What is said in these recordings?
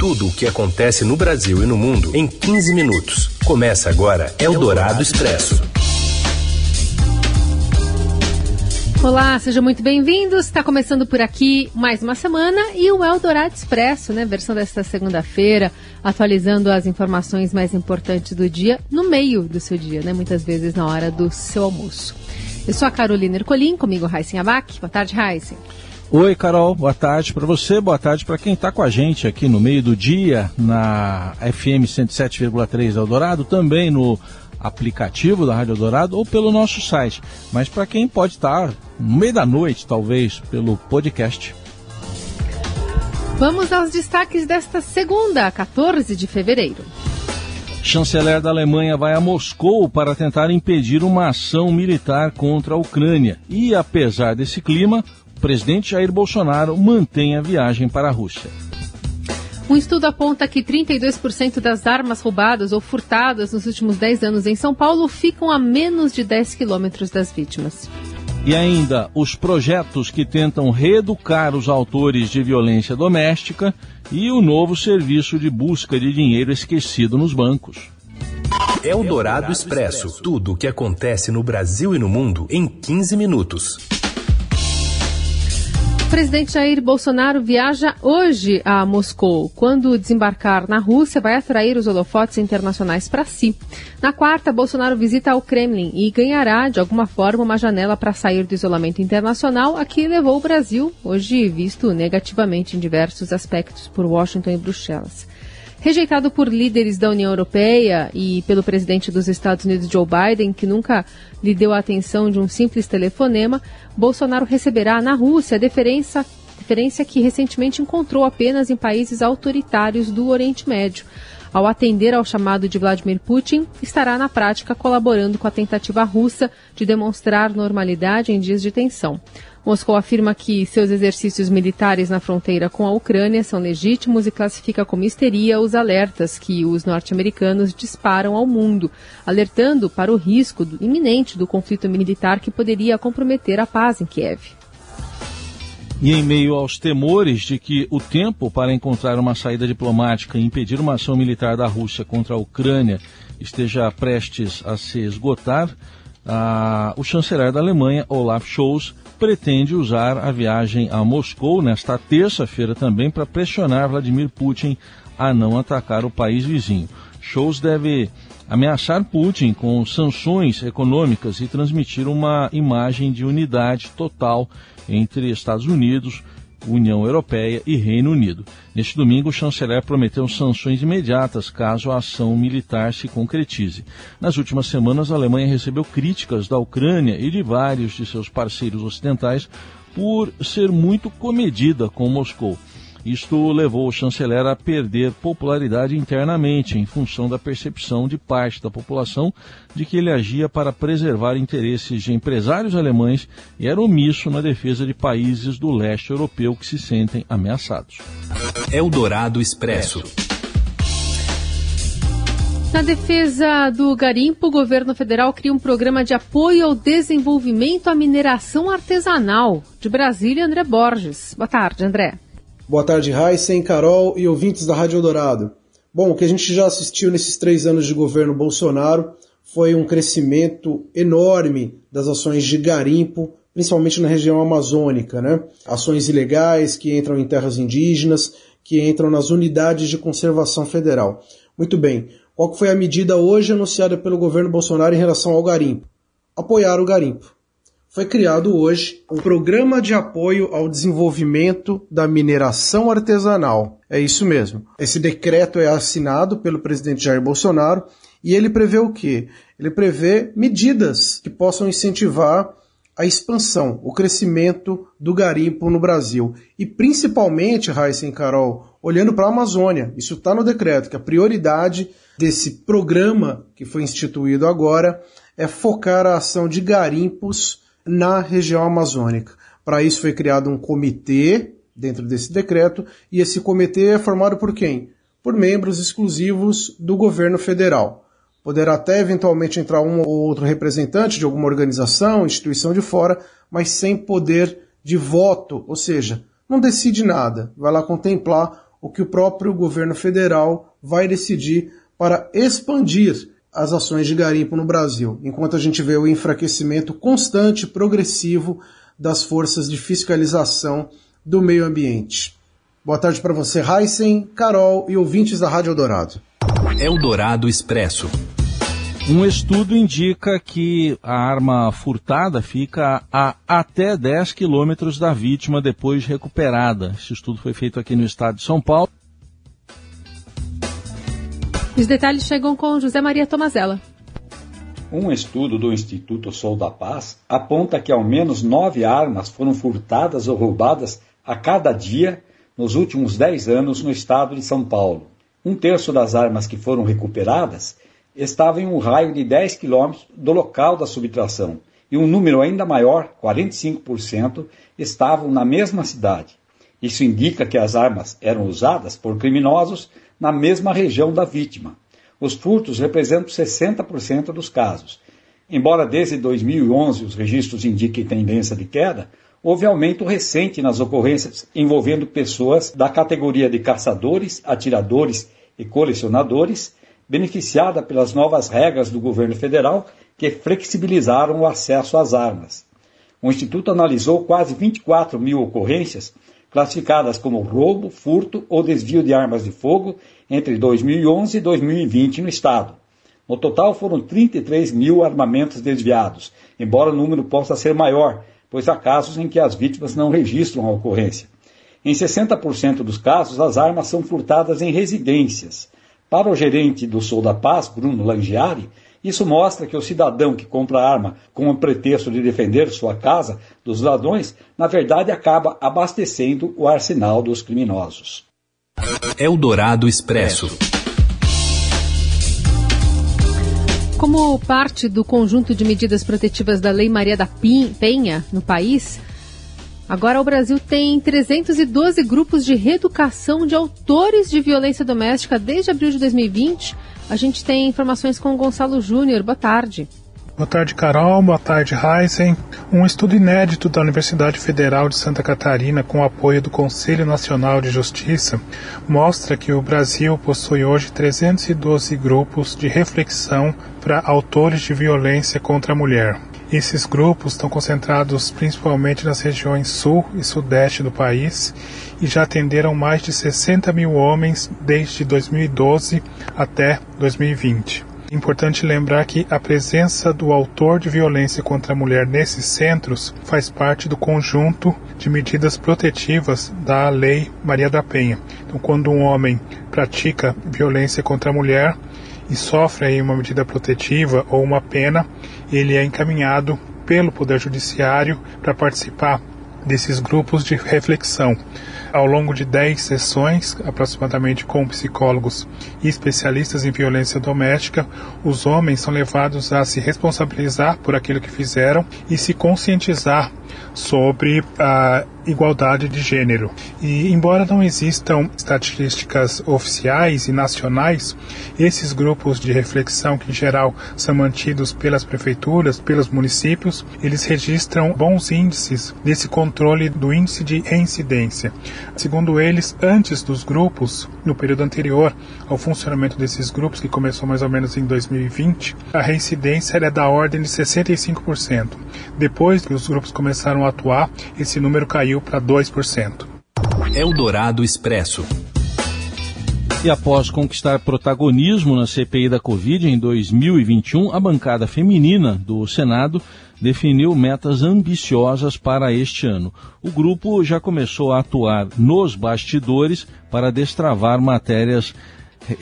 Tudo o que acontece no Brasil e no mundo em 15 minutos. Começa agora Eldorado Expresso. Olá, sejam muito bem-vindos. Está começando por aqui mais uma semana e o Eldorado Expresso, né? Versão desta segunda-feira, atualizando as informações mais importantes do dia no meio do seu dia, né? Muitas vezes na hora do seu almoço. Eu sou a Carolina Ercolim, comigo Raíssen Abac. Boa tarde, Raíssen. Oi, Carol, boa tarde para você, boa tarde para quem está com a gente aqui no meio do dia na FM 107,3 Eldorado, também no aplicativo da Rádio Eldorado ou pelo nosso site. Mas para quem pode estar no meio da noite, talvez, pelo podcast. Vamos aos destaques desta segunda, 14 de fevereiro. Chanceler da Alemanha vai a Moscou para tentar impedir uma ação militar contra a Ucrânia. E apesar desse clima, presidente Jair Bolsonaro mantém a viagem para a Rússia. Um estudo aponta que 32% das armas roubadas ou furtadas nos últimos 10 anos em São Paulo ficam a menos de 10 quilômetros das vítimas. E ainda os projetos que tentam reeducar os autores de violência doméstica e o novo serviço de busca de dinheiro esquecido nos bancos. Eldorado Expresso tudo o que acontece no Brasil e no mundo em 15 minutos. Presidente Jair Bolsonaro viaja hoje a Moscou. Quando desembarcar na Rússia, vai atrair os holofotes internacionais para si. Na quarta, Bolsonaro visita o Kremlin e ganhará, de alguma forma, uma janela para sair do isolamento internacional, a que levou o Brasil, hoje visto negativamente em diversos aspectos por Washington e Bruxelas. Rejeitado por líderes da União Europeia e pelo presidente dos Estados Unidos, Joe Biden, que nunca lhe deu a atenção de um simples telefonema, Bolsonaro receberá na Rússia a deferência, deferência que recentemente encontrou apenas em países autoritários do Oriente Médio. Ao atender ao chamado de Vladimir Putin, estará na prática colaborando com a tentativa russa de demonstrar normalidade em dias de tensão. Moscou afirma que seus exercícios militares na fronteira com a Ucrânia são legítimos e classifica como histeria os alertas que os norte-americanos disparam ao mundo, alertando para o risco iminente do conflito militar que poderia comprometer a paz em Kiev. E em meio aos temores de que o tempo para encontrar uma saída diplomática e impedir uma ação militar da Rússia contra a Ucrânia esteja prestes a se esgotar, o chanceler da Alemanha, Olaf Scholz, pretende usar a viagem a Moscou nesta terça-feira também para pressionar Vladimir Putin a não atacar o país vizinho. Scholz deve ameaçar Putin com sanções econômicas e transmitir uma imagem de unidade total entre Estados Unidos, União Europeia e Reino Unido. Neste domingo, o chanceler prometeu sanções imediatas caso a ação militar se concretize. Nas últimas semanas, a Alemanha recebeu críticas da Ucrânia e de vários de seus parceiros ocidentais por ser muito comedida com Moscou. Isto levou o chanceler a perder popularidade internamente, em função da percepção de parte da população de que ele agia para preservar interesses de empresários alemães e era omisso na defesa de países do leste europeu que se sentem ameaçados. Eldorado Expresso. Na defesa do garimpo, o governo federal cria um programa de apoio ao desenvolvimento à mineração artesanal. De Brasília, André Borges. Boa tarde, André. Boa tarde, Heisen, Carol e ouvintes da Rádio Eldorado. Bom, o que a gente já assistiu nesses três anos de governo Bolsonaro foi um crescimento enorme das ações de garimpo, principalmente na região amazônica, né? Ações ilegais que entram em terras indígenas, que entram nas unidades de conservação federal. Muito bem, qual foi a medida hoje anunciada pelo governo Bolsonaro em relação ao garimpo? Apoiar o garimpo foi criado hoje um programa de apoio ao desenvolvimento da mineração artesanal. É isso mesmo. Esse decreto é assinado pelo presidente Jair Bolsonaro e ele prevê o quê? Ele prevê medidas que possam incentivar a expansão, o crescimento do garimpo no Brasil. E principalmente, Raíssa e Carol, olhando para a Amazônia. Isso está no decreto, que a prioridade desse programa que foi instituído agora é focar a ação de garimpos na região amazônica. Para isso foi criado um comitê dentro desse decreto e esse comitê é formado por quem? Por membros exclusivos do governo federal. Poderá até eventualmente entrar um ou outro representante de alguma organização, instituição de fora, mas sem poder de voto, ou seja, não decide nada, vai lá contemplar o que o próprio governo federal vai decidir para expandir as ações de garimpo no Brasil, enquanto a gente vê o enfraquecimento constante e progressivo das forças de fiscalização do meio ambiente. Boa tarde para você, Heisen, Carol e ouvintes da Rádio Eldorado. Eldorado Expresso. Um estudo indica que a arma furtada fica a até 10 quilômetros da vítima depois recuperada. Esse estudo foi feito aqui no estado de São Paulo. Os detalhes chegam com José Maria Tomazella. Um estudo do Instituto Sol da Paz aponta que ao menos nove armas foram furtadas ou roubadas a cada dia nos últimos dez anos no estado de São Paulo. Um terço das armas que foram recuperadas estava em um raio de 10 quilômetros do local da subtração, e um número ainda maior, 45%, estavam na mesma cidade. Isso indica que as armas eram usadas por criminosos na mesma região da vítima. Os furtos representam 60% dos casos. Embora desde 2011 os registros indiquem tendência de queda, houve aumento recente nas ocorrências envolvendo pessoas da categoria de caçadores, atiradores e colecionadores, beneficiada pelas novas regras do governo federal que flexibilizaram o acesso às armas. O Instituto analisou quase 24 mil ocorrências classificadas como roubo, furto ou desvio de armas de fogo entre 2011 e 2020 no Estado. No total foram 33 mil armamentos desviados, embora o número possa ser maior, pois há casos em que as vítimas não registram a ocorrência. Em 60% dos casos, as armas são furtadas em residências. Para o gerente do Sul da Paz, Bruno Langiari, isso mostra que o cidadão que compra arma com o pretexto de defender sua casa dos ladrões, na verdade acaba abastecendo o arsenal dos criminosos. Eldorado Expresso. Como parte do conjunto de medidas protetivas da Lei Maria da Penha no país, Agora o Brasil tem 312 grupos de reeducação de autores de violência doméstica desde abril de 2020. A gente tem informações com o Gonçalo Júnior. Boa tarde. Boa tarde, Carol. Boa tarde, Heisen. Um estudo inédito da Universidade Federal de Santa Catarina, com apoio do Conselho Nacional de Justiça, mostra que o Brasil possui hoje 312 grupos de reflexão para autores de violência contra a mulher. Esses grupos estão concentrados principalmente nas regiões sul e sudeste do país e já atenderam mais de 60 mil homens desde 2012 até 2020. Importante lembrar que a presença do autor de violência contra a mulher nesses centros faz parte do conjunto de medidas protetivas da Lei Maria da Penha. Então, quando um homem pratica violência contra a mulher, e sofre uma medida protetiva ou uma pena, ele é encaminhado pelo Poder Judiciário para participar desses grupos de reflexão. Ao longo de 10 sessões, aproximadamente com psicólogos e especialistas em violência doméstica, os homens são levados a se responsabilizar por aquilo que fizeram e se conscientizar sobre a igualdade de gênero. E embora não existam estatísticas oficiais e nacionais, esses grupos de reflexão que em geral são mantidos pelas prefeituras, pelos municípios, eles registram bons índices desse controle do índice de reincidência. Segundo eles, antes dos grupos, no período anterior ao funcionamento desses grupos, que começou mais ou menos em 2020, a reincidência era da ordem de 65%. Depois que os grupos começaram a atuar, esse número caiu para 2%. Eldorado Expresso. E após conquistar protagonismo na CPI da Covid em 2021, a bancada feminina do Senado definiu metas ambiciosas para este ano. O grupo já começou a atuar nos bastidores para destravar matérias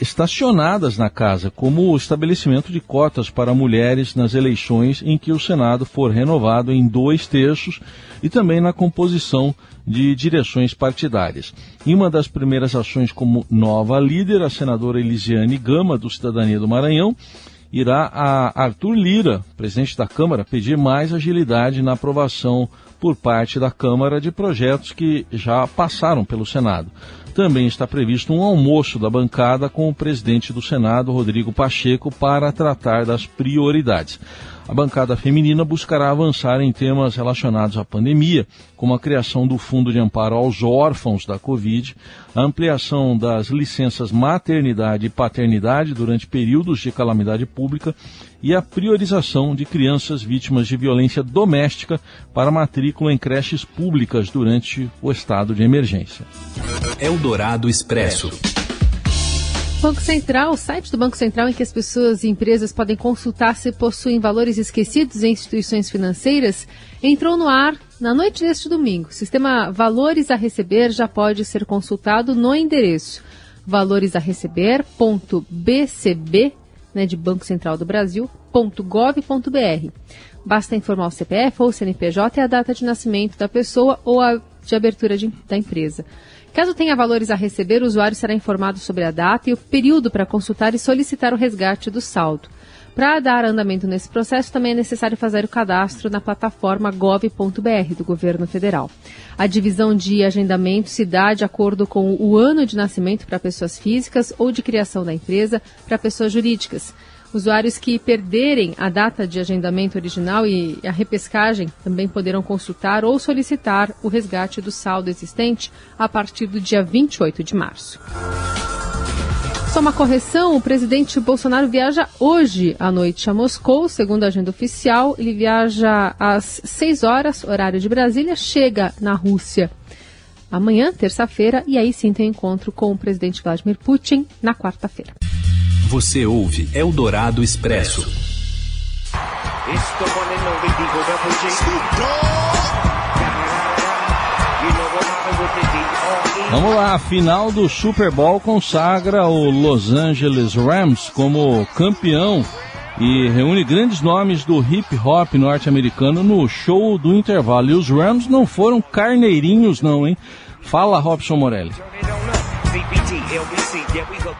estacionadas na casa, como o estabelecimento de cotas para mulheres nas eleições em que o Senado for renovado em dois terços e também na composição de direções partidárias. Em uma das primeiras ações como nova líder, a senadora Elisiane Gama, do Cidadania do Maranhão, irá a Arthur Lira, presidente da Câmara, pedir mais agilidade na aprovação por parte da Câmara de projetos que já passaram pelo Senado. Também está previsto um almoço da bancada com o presidente do Senado, Rodrigo Pacheco, para tratar das prioridades. A bancada feminina buscará avançar em temas relacionados à pandemia, como a criação do Fundo de Amparo aos Órfãos da Covid, a ampliação das licenças maternidade e paternidade durante períodos de calamidade pública e a priorização de crianças vítimas de violência doméstica para matrícula em creches públicas durante o estado de emergência. Eldorado Expresso. Banco Central, o site do Banco Central em que as pessoas e empresas podem consultar se possuem valores esquecidos em instituições financeiras, entrou no ar na noite deste domingo. O sistema Valores a Receber já pode ser consultado no endereço valoresareceber.bcb, né, de Banco Central do. Basta informar o CPF ou o CNPJ e a data de nascimento da pessoa ou a de abertura de, da empresa. Caso tenha valores a receber, o usuário será informado sobre a data e o período para consultar e solicitar o resgate do saldo. Para dar andamento nesse processo, também é necessário fazer o cadastro na plataforma gov.br do governo federal. A divisão de agendamento se dá de acordo com o ano de nascimento para pessoas físicas ou de criação da empresa para pessoas jurídicas. Usuários que perderem a data de agendamento original e a repescagem também poderão consultar ou solicitar o resgate do saldo existente a partir do dia 28 de março. Só uma correção: o presidente Bolsonaro viaja hoje à noite a Moscou, segundo a agenda oficial. Ele viaja às 6 horas, horário de Brasília, chega na Rússia amanhã, terça-feira, e aí sim tem encontro com o presidente Vladimir Putin na quarta-feira. Você ouve Eldorado Expresso. Vamos lá, a final do Super Bowl consagra o Los Angeles Rams como campeão e reúne grandes nomes do hip hop norte-americano no show do intervalo. E os Rams não foram carneirinhos, não, hein? Fala, Robson Morelli.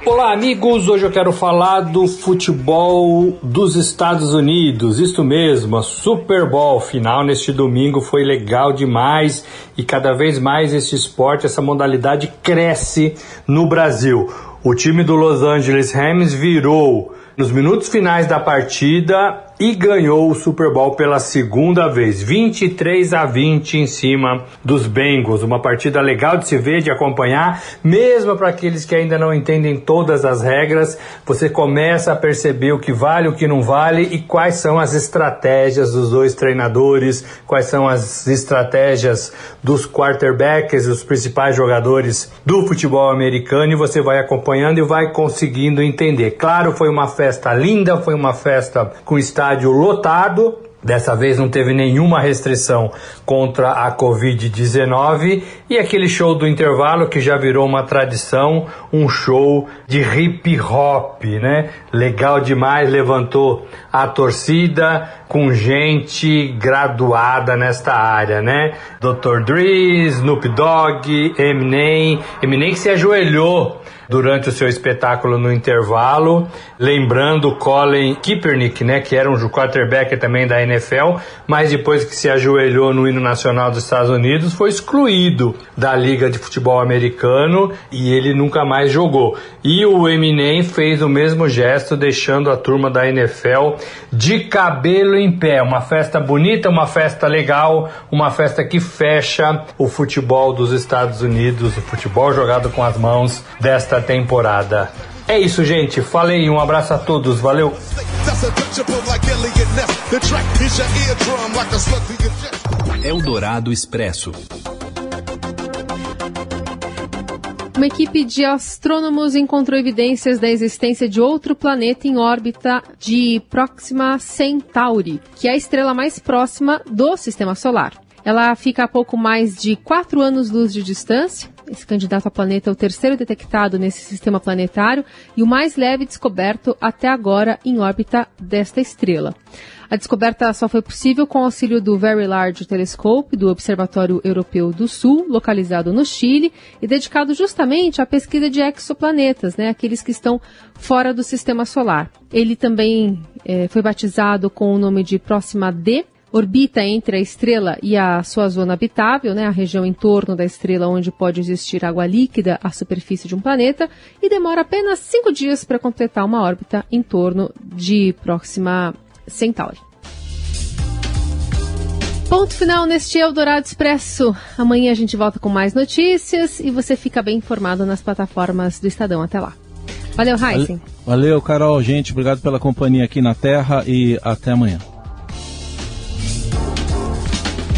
Olá, amigos. Hoje eu quero falar do futebol dos Estados Unidos. Isto mesmo, a Super Bowl final neste domingo foi legal demais e cada vez mais esse esporte, essa modalidade cresce no Brasil. O time do Los Angeles Rams virou nos minutos finais da partida e ganhou o Super Bowl pela segunda vez, 23 a 20 em cima dos Bengals. Uma partida legal de se ver, de acompanhar, mesmo para aqueles que ainda não entendem todas as regras. Você começa a perceber o que vale, o que não vale e quais são as estratégias dos dois treinadores, quais são as estratégias dos quarterbacks, os principais jogadores do futebol americano. E você vai acompanhando e vai conseguindo entender. Claro, foi uma festa linda, foi uma festa com estádio estádio lotado. Dessa vez não teve nenhuma restrição contra a Covid-19 e aquele show do intervalo que já virou uma tradição, um show de hip hop, né? Legal demais, levantou a torcida com gente graduada nesta área, né? Dr. Dre, Snoop Dogg, Eminem, Eminem que se ajoelhou durante o seu espetáculo no intervalo, lembrando Colin Kaepernick, né, que era um quarterback também da NFL, mas depois que se ajoelhou no hino nacional dos Estados Unidos, foi excluído da Liga de Futebol Americano e ele nunca mais jogou. E o Eminem fez o mesmo gesto, deixando a turma da NFL de cabelo em pé. Uma festa bonita, uma festa legal, uma festa que fecha o futebol dos Estados Unidos, o futebol jogado com as mãos desta temporada. É isso, gente. Falei, um abraço a todos. Valeu. Eldorado Expresso. Uma equipe de astrônomos encontrou evidências da existência de outro planeta em órbita de Proxima Centauri, que é a estrela mais próxima do Sistema Solar. Ela fica a pouco mais de 4 anos-luz de distância. Esse candidato a planeta é o terceiro detectado nesse sistema planetário e o mais leve descoberto até agora em órbita desta estrela. A descoberta só foi possível com o auxílio do Very Large Telescope do Observatório Europeu do Sul, localizado no Chile e dedicado justamente à pesquisa de exoplanetas, né, aqueles que estão fora do sistema solar. Ele também é, foi batizado com o nome de Próxima D, orbita entre a estrela e a sua zona habitável, né, a região em torno da estrela onde pode existir água líquida à superfície de um planeta, e demora apenas cinco dias para completar uma órbita em torno de Próxima Centauri. Ponto final neste Eldorado Expresso. Amanhã a gente volta com mais notícias e você fica bem informado nas plataformas do Estadão. Até lá. Valeu, Heisen. Valeu, Carol. Gente, obrigado pela companhia aqui na Terra e até amanhã.